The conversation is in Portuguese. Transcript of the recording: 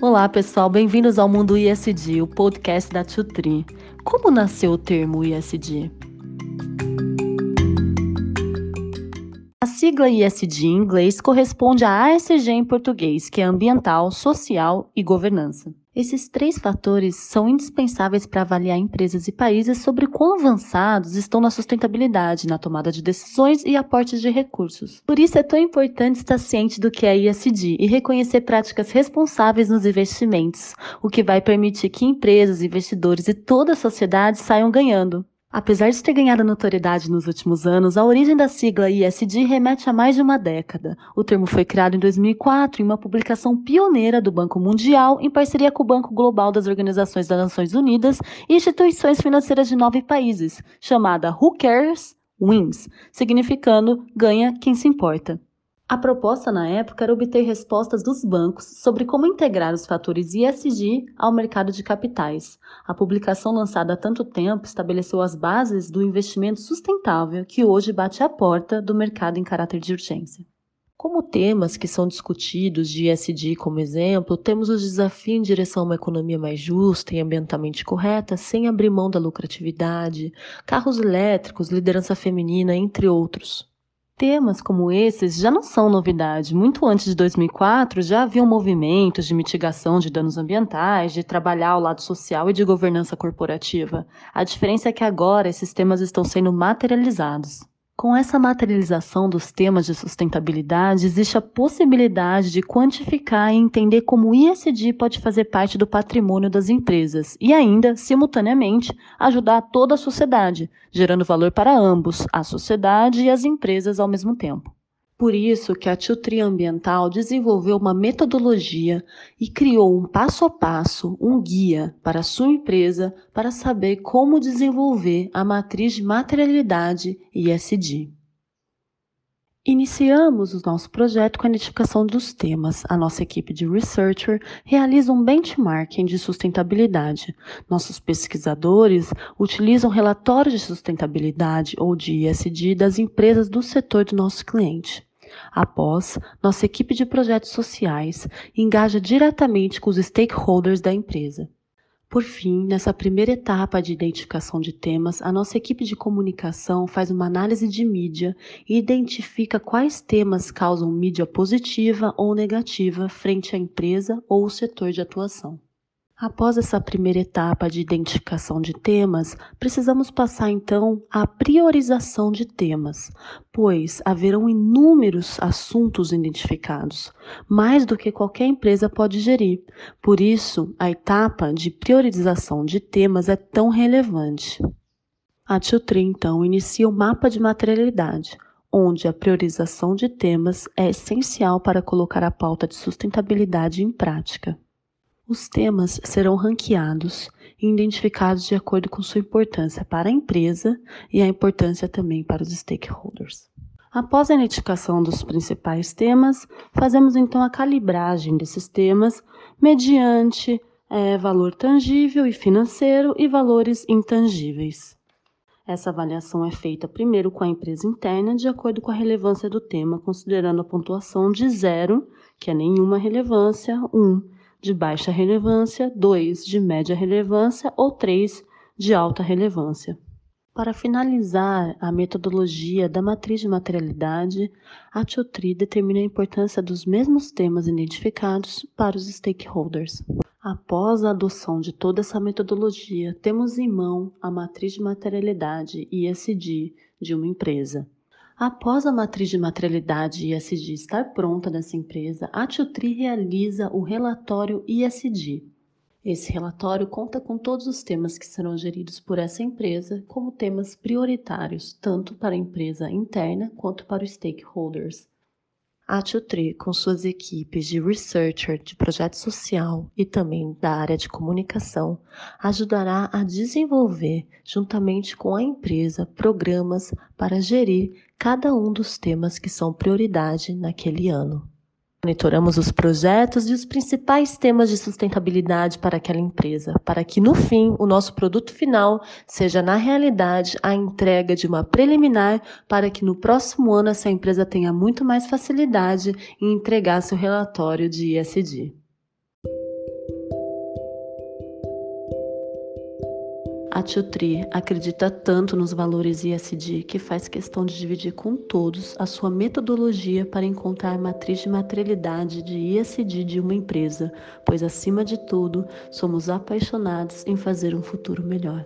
Olá, pessoal, bem-vindos ao Mundo ISD, o podcast da Tutri. Como nasceu o termo ISD? A sigla ISD em inglês corresponde a ASG em português, que é ambiental, social e governança. Esses três fatores são indispensáveis para avaliar empresas e países sobre quão avançados estão na sustentabilidade, na tomada de decisões e aportes de recursos. Por isso é tão importante estar ciente do que é ISD e reconhecer práticas responsáveis nos investimentos, o que vai permitir que empresas, investidores e toda a sociedade saiam ganhando. Apesar de ter ganhado notoriedade nos últimos anos, a origem da sigla ISD remete a mais de uma década. O termo foi criado em 2004 em uma publicação pioneira do Banco Mundial em parceria com o Banco Global das Organizações das Nações Unidas e instituições financeiras de nove países, chamada Who Cares Wins, significando ganha quem se importa. A proposta na época era obter respostas dos bancos sobre como integrar os fatores ISG ao mercado de capitais. A publicação lançada há tanto tempo estabeleceu as bases do investimento sustentável que hoje bate à porta do mercado em caráter de urgência. Como temas que são discutidos de ISD como exemplo, temos o desafio em direção a uma economia mais justa e ambientalmente correta, sem abrir mão da lucratividade, carros elétricos, liderança feminina, entre outros. Temas como esses já não são novidade. Muito antes de 2004, já haviam movimentos de mitigação de danos ambientais, de trabalhar ao lado social e de governança corporativa. A diferença é que agora esses temas estão sendo materializados. Com essa materialização dos temas de sustentabilidade, existe a possibilidade de quantificar e entender como o ISD pode fazer parte do patrimônio das empresas e ainda, simultaneamente, ajudar toda a sociedade, gerando valor para ambos, a sociedade e as empresas ao mesmo tempo. Por isso que a Tutri Ambiental desenvolveu uma metodologia e criou um passo a passo, um guia para a sua empresa para saber como desenvolver a matriz de materialidade ISD. Iniciamos o nosso projeto com a identificação dos temas. A nossa equipe de researcher realiza um benchmarking de sustentabilidade. Nossos pesquisadores utilizam relatórios de sustentabilidade ou de ISD das empresas do setor do nosso cliente. Após, nossa equipe de projetos sociais engaja diretamente com os stakeholders da empresa. Por fim, nessa primeira etapa de identificação de temas, a nossa equipe de comunicação faz uma análise de mídia e identifica quais temas causam mídia positiva ou negativa frente à empresa ou o setor de atuação. Após essa primeira etapa de identificação de temas, precisamos passar então à priorização de temas, pois haverão inúmeros assuntos identificados, mais do que qualquer empresa pode gerir. Por isso, a etapa de priorização de temas é tão relevante. A Tutri, então, inicia o mapa de materialidade, onde a priorização de temas é essencial para colocar a pauta de sustentabilidade em prática. Os temas serão ranqueados e identificados de acordo com sua importância para a empresa e a importância também para os stakeholders. Após a identificação dos principais temas, fazemos então a calibragem desses temas mediante é, valor tangível e financeiro e valores intangíveis. Essa avaliação é feita primeiro com a empresa interna, de acordo com a relevância do tema, considerando a pontuação de zero, que é nenhuma relevância, 1, um, de baixa relevância, 2 de média relevância ou 3 de alta relevância. Para finalizar a metodologia da matriz de materialidade, a Tiotri determina a importância dos mesmos temas identificados para os stakeholders. Após a adoção de toda essa metodologia, temos em mão a matriz de materialidade ISD de uma empresa. Após a matriz de materialidade ISD estar pronta nessa empresa, a Tutri realiza o relatório ISD. Esse relatório conta com todos os temas que serão geridos por essa empresa como temas prioritários, tanto para a empresa interna quanto para os stakeholders. A Tutri, com suas equipes de researcher de projeto social e também da área de comunicação, ajudará a desenvolver, juntamente com a empresa, programas para gerir cada um dos temas que são prioridade naquele ano. Monitoramos os projetos e os principais temas de sustentabilidade para aquela empresa, para que no fim o nosso produto final seja na realidade a entrega de uma preliminar para que no próximo ano essa empresa tenha muito mais facilidade em entregar seu relatório de ISD. A Tri acredita tanto nos valores ISD que faz questão de dividir com todos a sua metodologia para encontrar a matriz de materialidade de ISD de uma empresa, pois acima de tudo somos apaixonados em fazer um futuro melhor.